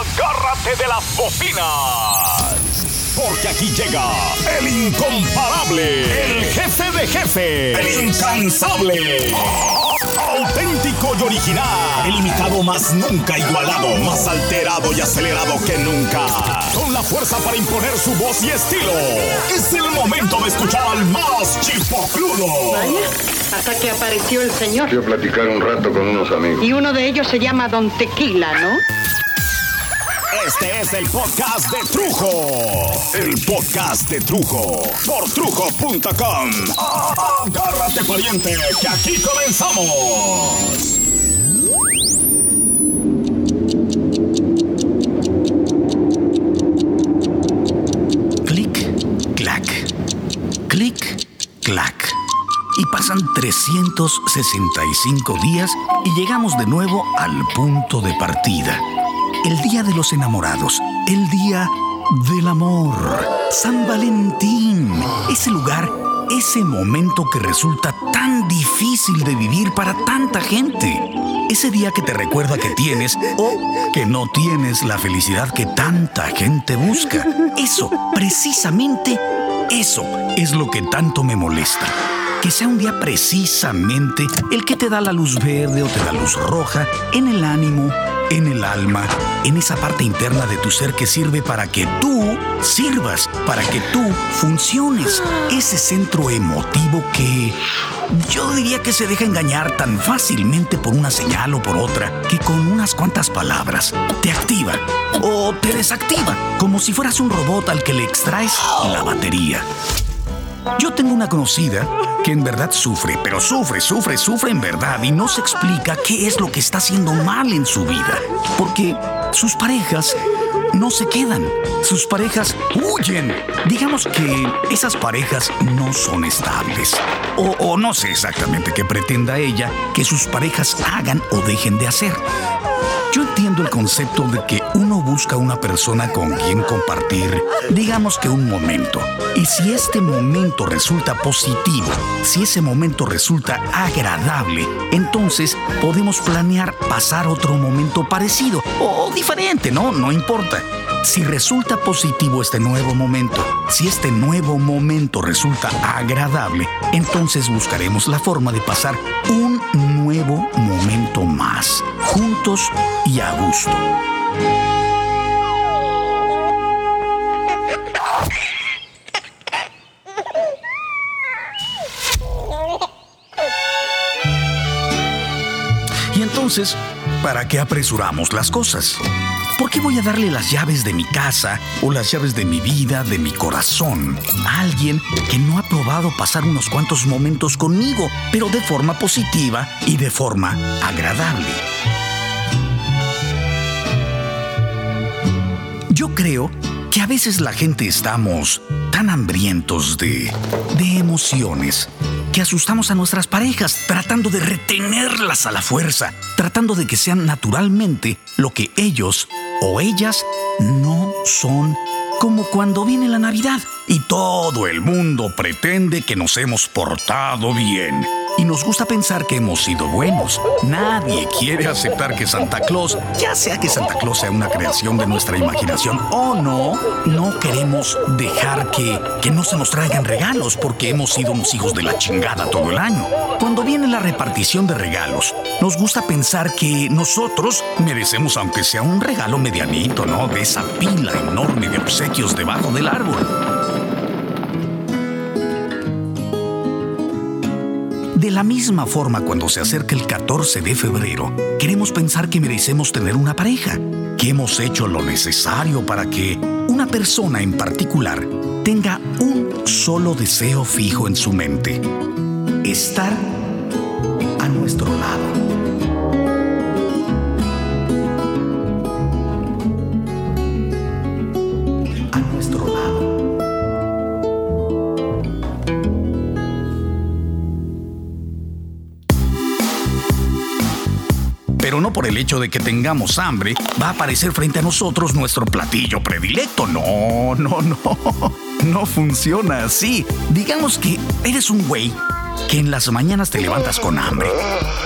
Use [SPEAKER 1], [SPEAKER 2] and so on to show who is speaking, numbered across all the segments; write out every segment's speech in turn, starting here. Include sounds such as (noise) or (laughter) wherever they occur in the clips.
[SPEAKER 1] Agárrate de las bocinas. Porque aquí llega el incomparable, el jefe de jefe, el incansable. Auténtico y original, el imitado más nunca igualado, más alterado y acelerado que nunca. Con la fuerza para imponer su voz y estilo. Es el momento de escuchar al más chipocludo.
[SPEAKER 2] Vaya, hasta que apareció el señor.
[SPEAKER 3] Quiero platicar un rato con unos amigos.
[SPEAKER 2] Y uno de ellos se llama Don Tequila, ¿no?
[SPEAKER 1] Este es el podcast de Trujo. El podcast de Trujo. Por trujo.com. Agárrate, pariente, que aquí comenzamos.
[SPEAKER 4] Clic, clac. Clic, clac. Y pasan 365 días y llegamos de nuevo al punto de partida. El día de los enamorados. El día del amor. San Valentín. Ese lugar, ese momento que resulta tan difícil de vivir para tanta gente. Ese día que te recuerda que tienes o que no tienes la felicidad que tanta gente busca. Eso, precisamente eso es lo que tanto me molesta. Que sea un día precisamente el que te da la luz verde o te da luz roja en el ánimo, en el alma, en esa parte interna de tu ser que sirve para que tú sirvas, para que tú funciones. Ese centro emotivo que yo diría que se deja engañar tan fácilmente por una señal o por otra que con unas cuantas palabras te activa o te desactiva, como si fueras un robot al que le extraes la batería. Yo tengo una conocida que en verdad sufre, pero sufre, sufre, sufre en verdad y no se explica qué es lo que está haciendo mal en su vida. Porque sus parejas no se quedan, sus parejas huyen. Digamos que esas parejas no son estables. O, o no sé exactamente qué pretenda ella que sus parejas hagan o dejen de hacer. Yo entiendo el concepto de que uno busca una persona con quien compartir, digamos que un momento. Y si este momento resulta positivo, si ese momento resulta agradable, entonces podemos planear pasar otro momento parecido o diferente, ¿no? No importa. Si resulta positivo este nuevo momento, si este nuevo momento resulta agradable, entonces buscaremos la forma de pasar un nuevo momento más, juntos y a gusto. Y entonces, ¿para qué apresuramos las cosas? ¿Por qué voy a darle las llaves de mi casa o las llaves de mi vida, de mi corazón, a alguien que no ha probado pasar unos cuantos momentos conmigo, pero de forma positiva y de forma agradable? Yo creo que a veces la gente estamos tan hambrientos de, de emociones que asustamos a nuestras parejas tratando de retenerlas a la fuerza, tratando de que sean naturalmente lo que ellos o ellas no son como cuando viene la Navidad y todo el mundo pretende que nos hemos portado bien. Y nos gusta pensar que hemos sido buenos. Nadie quiere aceptar que Santa Claus, ya sea que Santa Claus sea una creación de nuestra imaginación o no, no queremos dejar que, que no se nos traigan regalos porque hemos sido unos hijos de la chingada todo el año. Cuando viene la repartición de regalos, nos gusta pensar que nosotros merecemos aunque sea un regalo medianito, ¿no? De esa pila enorme de obsequios debajo del árbol. De la misma forma, cuando se acerca el 14 de febrero, queremos pensar que merecemos tener una pareja, que hemos hecho lo necesario para que una persona en particular tenga un solo deseo fijo en su mente, estar a nuestro lado. Pero no por el hecho de que tengamos hambre va a aparecer frente a nosotros nuestro platillo predilecto. No, no, no. (laughs) No funciona así. Digamos que eres un güey que en las mañanas te levantas con hambre.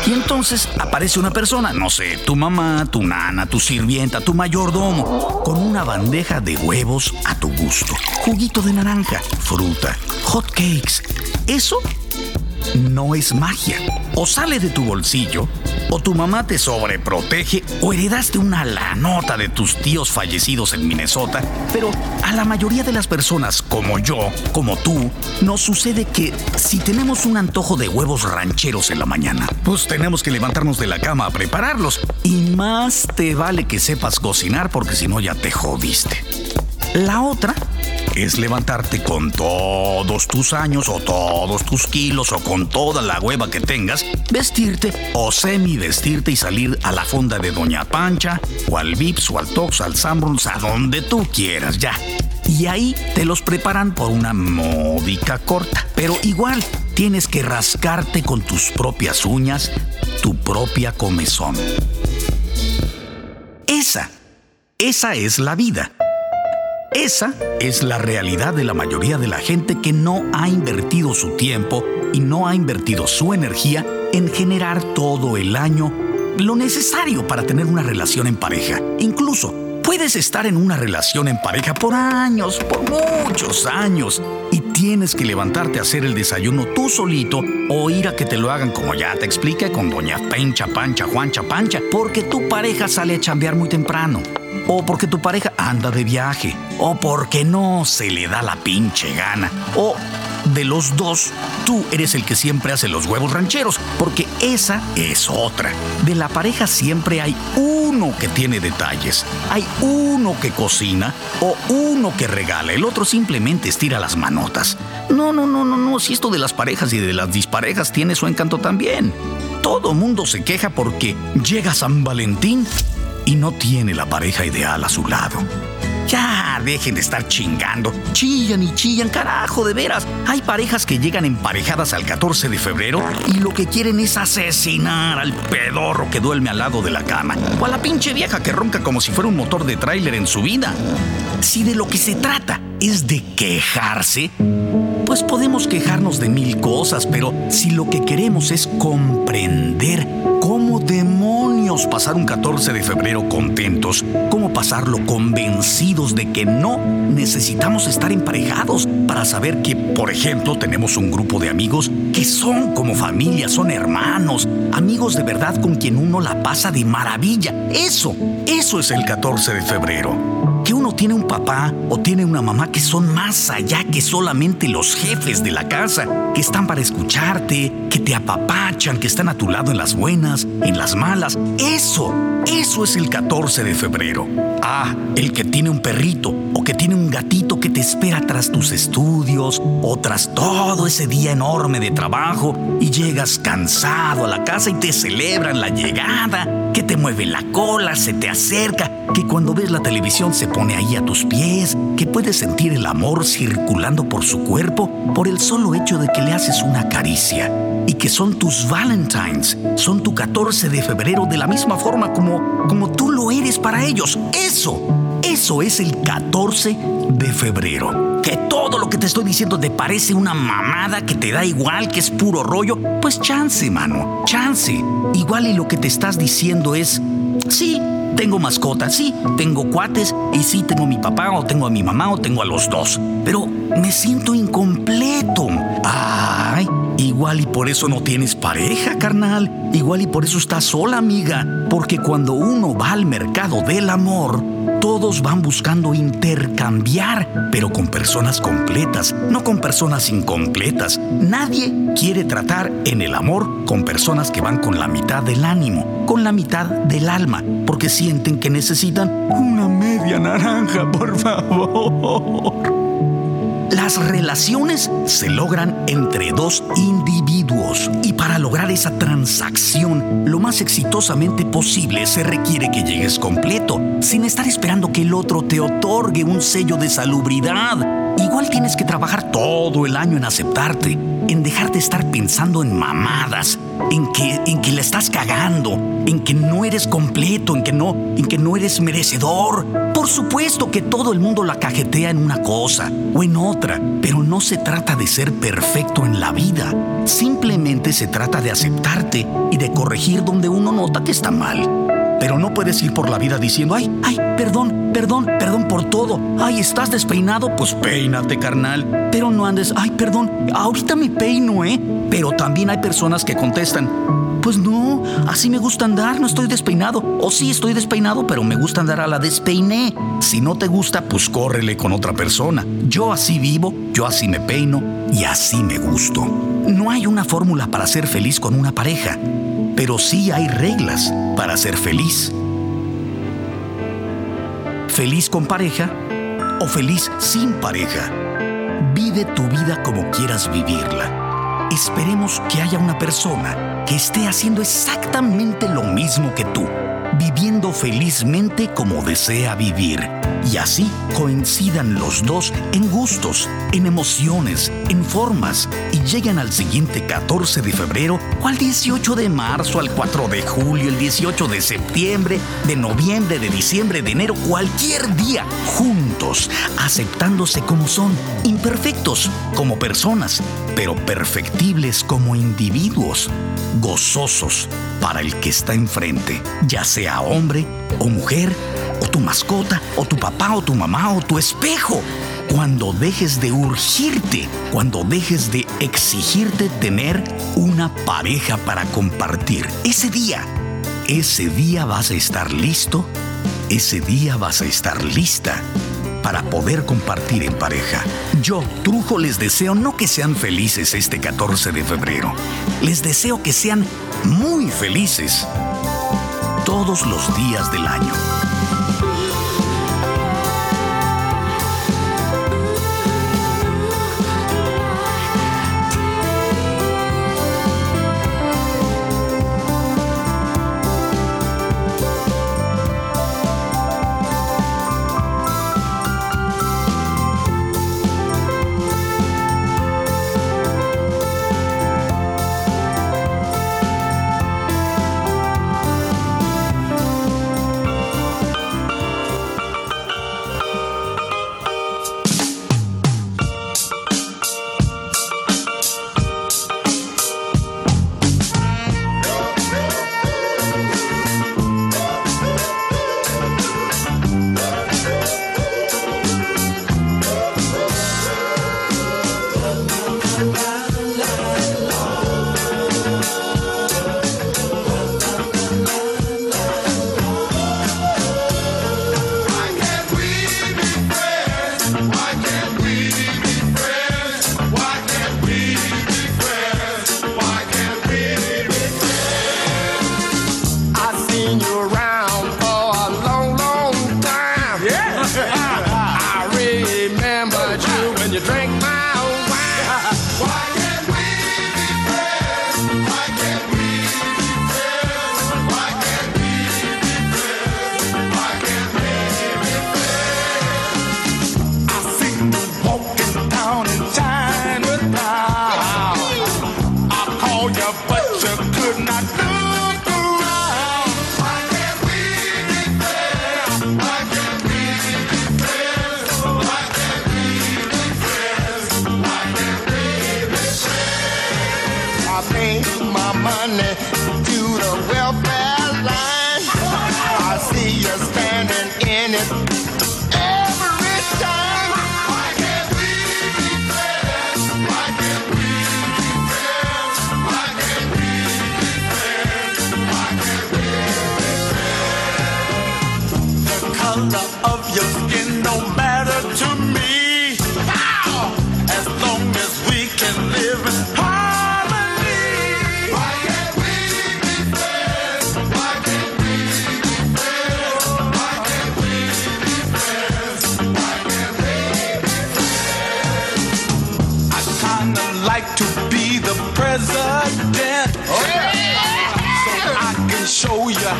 [SPEAKER 4] Y entonces aparece una persona, no sé, tu mamá, tu nana, tu sirvienta, tu mayordomo, con una bandeja de huevos a tu gusto. Juguito de naranja, fruta, hot cakes. Eso no es magia. O sale de tu bolsillo, o tu mamá te sobreprotege, o heredaste una lanota de tus tíos fallecidos en Minnesota, pero a la mayoría de las personas, como yo, como tú, nos sucede que si tenemos un antojo de huevos rancheros en la mañana, pues tenemos que levantarnos de la cama a prepararlos. Y más te vale que sepas cocinar porque si no ya te jodiste. La otra es levantarte con todos tus años o todos tus kilos o con toda la hueva que tengas, vestirte o semi vestirte y salir a la fonda de Doña Pancha o al Vips o al Tox, al Sanborns, a donde tú quieras ya. Y ahí te los preparan por una módica corta. Pero igual tienes que rascarte con tus propias uñas tu propia comezón. Esa, esa es la vida. Esa es la realidad de la mayoría de la gente que no ha invertido su tiempo y no ha invertido su energía en generar todo el año lo necesario para tener una relación en pareja. Incluso puedes estar en una relación en pareja por años, por muchos años, y tienes que levantarte a hacer el desayuno tú solito o ir a que te lo hagan como ya te expliqué con doña Pencha, Pancha, Juancha, Pancha, porque tu pareja sale a chambear muy temprano o porque tu pareja anda de viaje, o porque no se le da la pinche gana, o de los dos, tú eres el que siempre hace los huevos rancheros, porque esa es otra. De la pareja siempre hay uno que tiene detalles, hay uno que cocina o uno que regala, el otro simplemente estira las manotas. No, no, no, no, no, si esto de las parejas y de las disparejas tiene su encanto también. Todo mundo se queja porque llega San Valentín y no tiene la pareja ideal a su lado. Ya, dejen de estar chingando. Chillan y chillan, carajo, de veras. Hay parejas que llegan emparejadas al 14 de febrero y lo que quieren es asesinar al pedorro que duerme al lado de la cama. O a la pinche vieja que ronca como si fuera un motor de tráiler en su vida. Si de lo que se trata es de quejarse, pues podemos quejarnos de mil cosas, pero si lo que queremos es comprender cómo demonios pasar un 14 de febrero contentos, cómo pasarlo convencidos de que no necesitamos estar emparejados para saber que, por ejemplo, tenemos un grupo de amigos que son como familia, son hermanos, amigos de verdad con quien uno la pasa de maravilla. Eso, eso es el 14 de febrero que uno tiene un papá o tiene una mamá que son más allá que solamente los jefes de la casa, que están para escucharte, que te apapachan, que están a tu lado en las buenas, en las malas. Eso, eso es el 14 de febrero. Ah, el que tiene un perrito o que tiene un gatito que te espera tras tus estudios o tras todo ese día enorme de trabajo y llegas cansado a la casa y te celebran la llegada, que te mueve la cola, se te acerca, que cuando ves la televisión se pone ahí a tus pies, que puedes sentir el amor circulando por su cuerpo por el solo hecho de que le haces una caricia y que son tus Valentines, son tu 14 de febrero de la misma forma como, como tú lo eres para ellos. Eso, eso es el 14 de febrero. Que todo lo que te estoy diciendo te parece una mamada que te da igual, que es puro rollo, pues chance, mano, chance. Igual y lo que te estás diciendo es, sí, tengo mascotas, sí, tengo cuates y sí tengo a mi papá o tengo a mi mamá o tengo a los dos. Pero me siento incompleto. Ay, igual y por eso no tienes pareja, carnal. Igual y por eso estás sola, amiga. Porque cuando uno va al mercado del amor, todos van buscando intercambiar, pero con personas completas, no con personas incompletas. Nadie quiere tratar en el amor con personas que van con la mitad del ánimo, con la mitad del alma, porque sienten que necesitan una media naranja, por favor. Las relaciones se logran entre dos individuos y para lograr esa transacción lo más exitosamente posible se requiere que llegues completo, sin estar esperando que el otro te otorgue un sello de salubridad. Igual tienes que trabajar todo el año en aceptarte, en dejarte estar pensando en mamadas, en que, en que la estás cagando, en que no eres completo, en que no, en que no eres merecedor. Por supuesto que todo el mundo la cajetea en una cosa o en otra, pero no se trata de ser perfecto en la vida. Simplemente se trata de aceptarte y de corregir donde uno nota que está mal. Pero no puedes ir por la vida diciendo, ay, ay, perdón, perdón, perdón por todo. Ay, estás despeinado, pues peínate, carnal. Pero no andes, ay, perdón, ahorita me peino, ¿eh? Pero también hay personas que contestan, pues no, así me gusta andar, no estoy despeinado. O sí estoy despeinado, pero me gusta andar a la despeiné. Si no te gusta, pues córrele con otra persona. Yo así vivo, yo así me peino y así me gusto. No hay una fórmula para ser feliz con una pareja pero sí hay reglas para ser feliz. Feliz con pareja o feliz sin pareja. Vive tu vida como quieras vivirla. Esperemos que haya una persona que esté haciendo exactamente lo mismo que tú, viviendo felizmente como desea vivir. Y así coincidan los dos en gustos, en emociones, en formas y llegan al siguiente 14 de febrero o al 18 de marzo, al 4 de julio, el 18 de septiembre, de noviembre, de diciembre, de enero, cualquier día, juntos, aceptándose como son, imperfectos como personas, pero perfectibles como individuos, gozosos para el que está enfrente, ya sea hombre o mujer, o tu mascota, o tu papá, o tu mamá, o tu espejo. Cuando dejes de urgirte, cuando dejes de exigirte tener una pareja para compartir, ese día, ese día vas a estar listo, ese día vas a estar lista para poder compartir en pareja. Yo, Trujo, les deseo no que sean felices este 14 de febrero, les deseo que sean muy felices todos los días del año.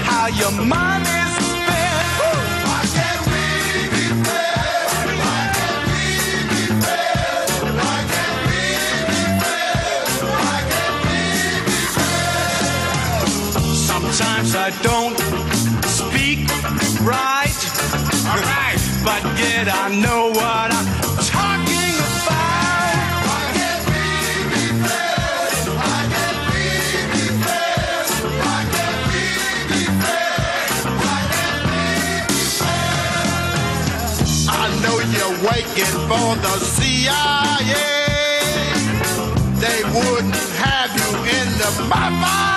[SPEAKER 5] how your mind is the CIA. They wouldn't have you in the mafia.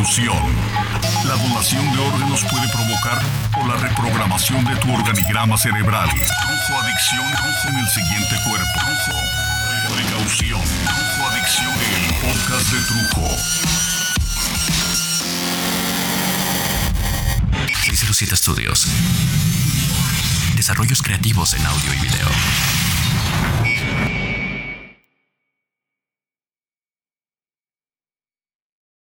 [SPEAKER 4] La donación de órganos puede provocar o la reprogramación de tu organigrama cerebral. Trujo Adicción Trujo en el siguiente cuerpo. Trujo. Precaución. Trujo Adicción el podcast de Trujo.
[SPEAKER 6] 607 Studios. Desarrollos creativos en audio y video.